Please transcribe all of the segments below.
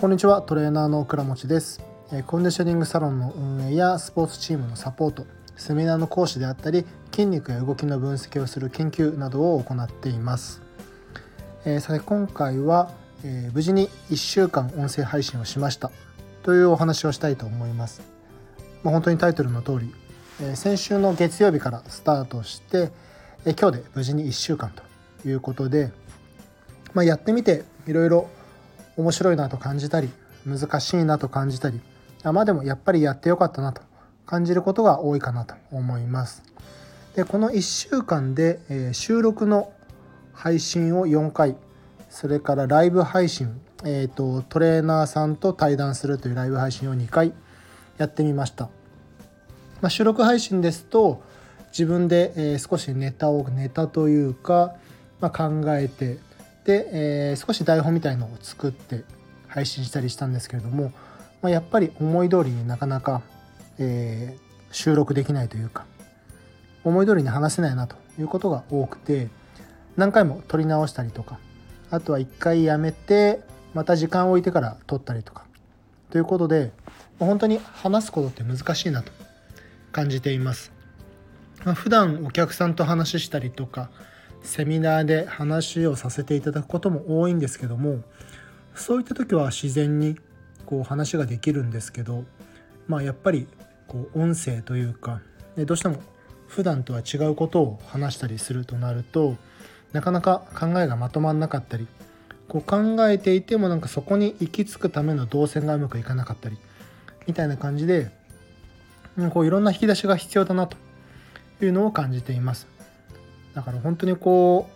こんにちはトレーナーの倉持です。コンディショニングサロンの運営やスポーツチームのサポートセミナーの講師であったり筋肉や動きの分析をする研究などを行っています。えさて今回はえ無事に1週間音声配信をしました。というお話をしたいと思います。まあ、本当にタイトルの通りえ先週の月曜日からスタートしてえ今日で無事に1週間ということで、まあ、やってみていろいろ面白いなと感じたり難しいなと感じたりあまあでもやっぱりやってよかったなと感じることが多いかなと思います。でこの1週間で、え、収録の配信を4回それからライブ配信、えーと、トレーナーさんと対談するというライブ配信を2回やってみました、まあ、収録配信ですと自分で、え、少しネタをネタというか、まあ、考えてで、えー、少し台本みたいのを作って配信したりしたんですけれども、まあ、やっぱり思い通りになかなか、えー、収録できないというか思い通りに話せないなということが多くて何回も撮り直したりとかあとは一回やめてまた時間を置いてから撮ったりとかということで本当に話すことって難しいなと感じています。まあ、普段お客さんと話したりとかセミナーで話をさせていただくことも多いんですけどもそういった時は自然にこう話ができるんですけどまあやっぱりこう音声というかどうしても普段とは違うことを話したりするとなるとなかなか考えがまとまんなかったりこう考えていてもなんかそこに行き着くための動線がうまくいかなかったりみたいな感じでこういろんな引き出しが必要だなというのを感じています。だから本当にこ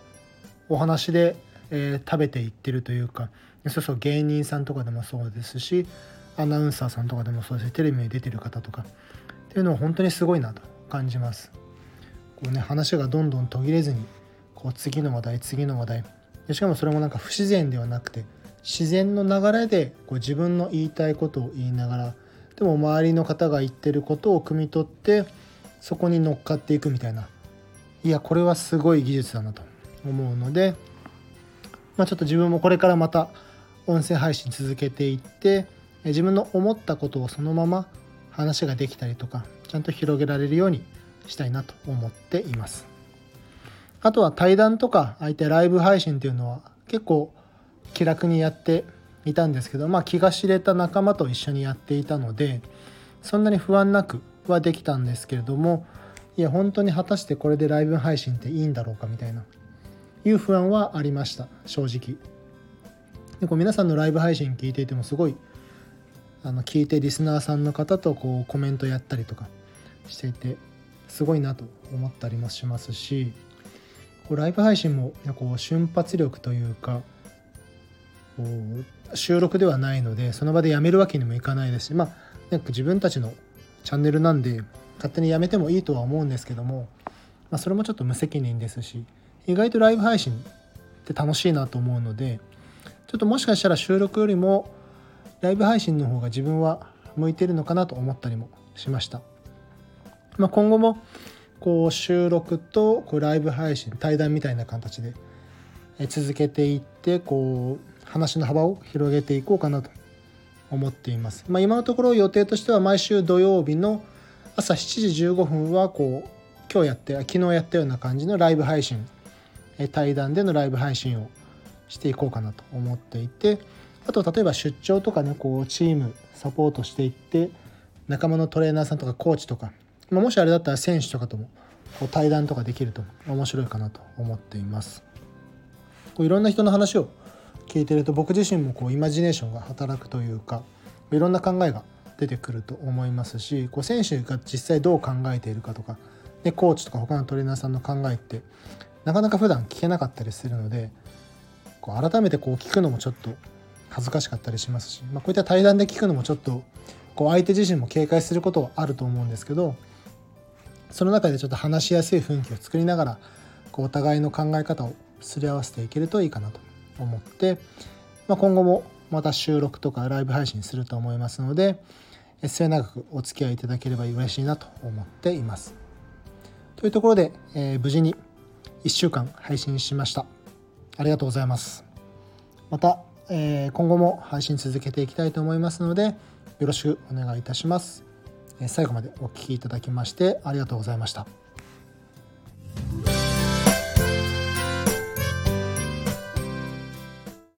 うお話で、えー、食べていってるというかそうそう芸人さんとかでもそうですしアナウンサーさんとかでもそうですしテレビに出てる方とかっていうのは本当にすごいなと感じます。こうね話がどんどん途切れずにこう次の話題次の話題。しかもそれもなんか不自然ではなくて自然の流れでこう自分の言いたいことを言いながらでも周りの方が言ってることを汲み取ってそこに乗っかっていくみたいないやこれはすごい技術だなと思うので、まあ、ちょっと自分もこれからまた音声配信続けていって自分の思ったことをそのまま話ができたりとかちゃんと広げられるようにしたいなと思っています。あとは対談とか相手ライブ配信っていうのは結構気楽にやっていたんですけど、まあ、気が知れた仲間と一緒にやっていたのでそんなに不安なくはできたんですけれどもいや本当に果たしてこれでライブ配信っていいんだろうかみたいないう不安はありました正直。でこう皆さんのライブ配信聞いていてもすごいあの聞いてリスナーさんの方とこうコメントやったりとかしていてすごいなと思ったりもしますしこうライブ配信もこう瞬発力というかこう収録ではないのでその場でやめるわけにもいかないですしまあなんか自分たちのチャンネルなんで勝手にやめてもいいとは思うんですけども、まあ、それもちょっと無責任ですし意外とライブ配信って楽しいなと思うのでちょっともしかしたら収録よりもライブ配信の方が自分は向いてるのかなと思ったりもしました。まあ、今後もこう収録とこうライブ配信対談みたいな形で続けていってこう話の幅を広げていこうかなと思っています。まあ、今のところ予定としては毎週土曜日の朝7時15分はこう今日やって昨日やったような感じのライブ配信対談でのライブ配信をしていこうかなと思っていてあと例えば出張とかねこうチームサポートしていって仲間のトレーナーさんとかコーチとか、まあ、もしあれだったら選手とかともこう対談とかできると面白いかなと思っています。こういろんな人の話を聞いてると僕自身もこうイマジネーションが働くというかいろんな考えが出てくると思いますしこう選手が実際どう考えているかとかでコーチとか他のトレーナーさんの考えってなかなか普段聞けなかったりするのでこう改めてこう聞くのもちょっと恥ずかしかったりしますし、まあ、こういった対談で聞くのもちょっとこう相手自身も警戒することはあると思うんですけどその中でちょっと話しやすい雰囲気を作りながらこうお互いの考え方をすり合わせていけるといいかなと思って、まあ、今後もまた収録とかライブ配信すると思いますので末永くお付き合いいただければ嬉しいなと思っています。というところで、えー、無事に1週間配信しました。ありがとうございます。またえー、今後も配信続けていきたいと思いますのでよろしくお願いいたします。最後までお聴きいただきましてありがとうございました。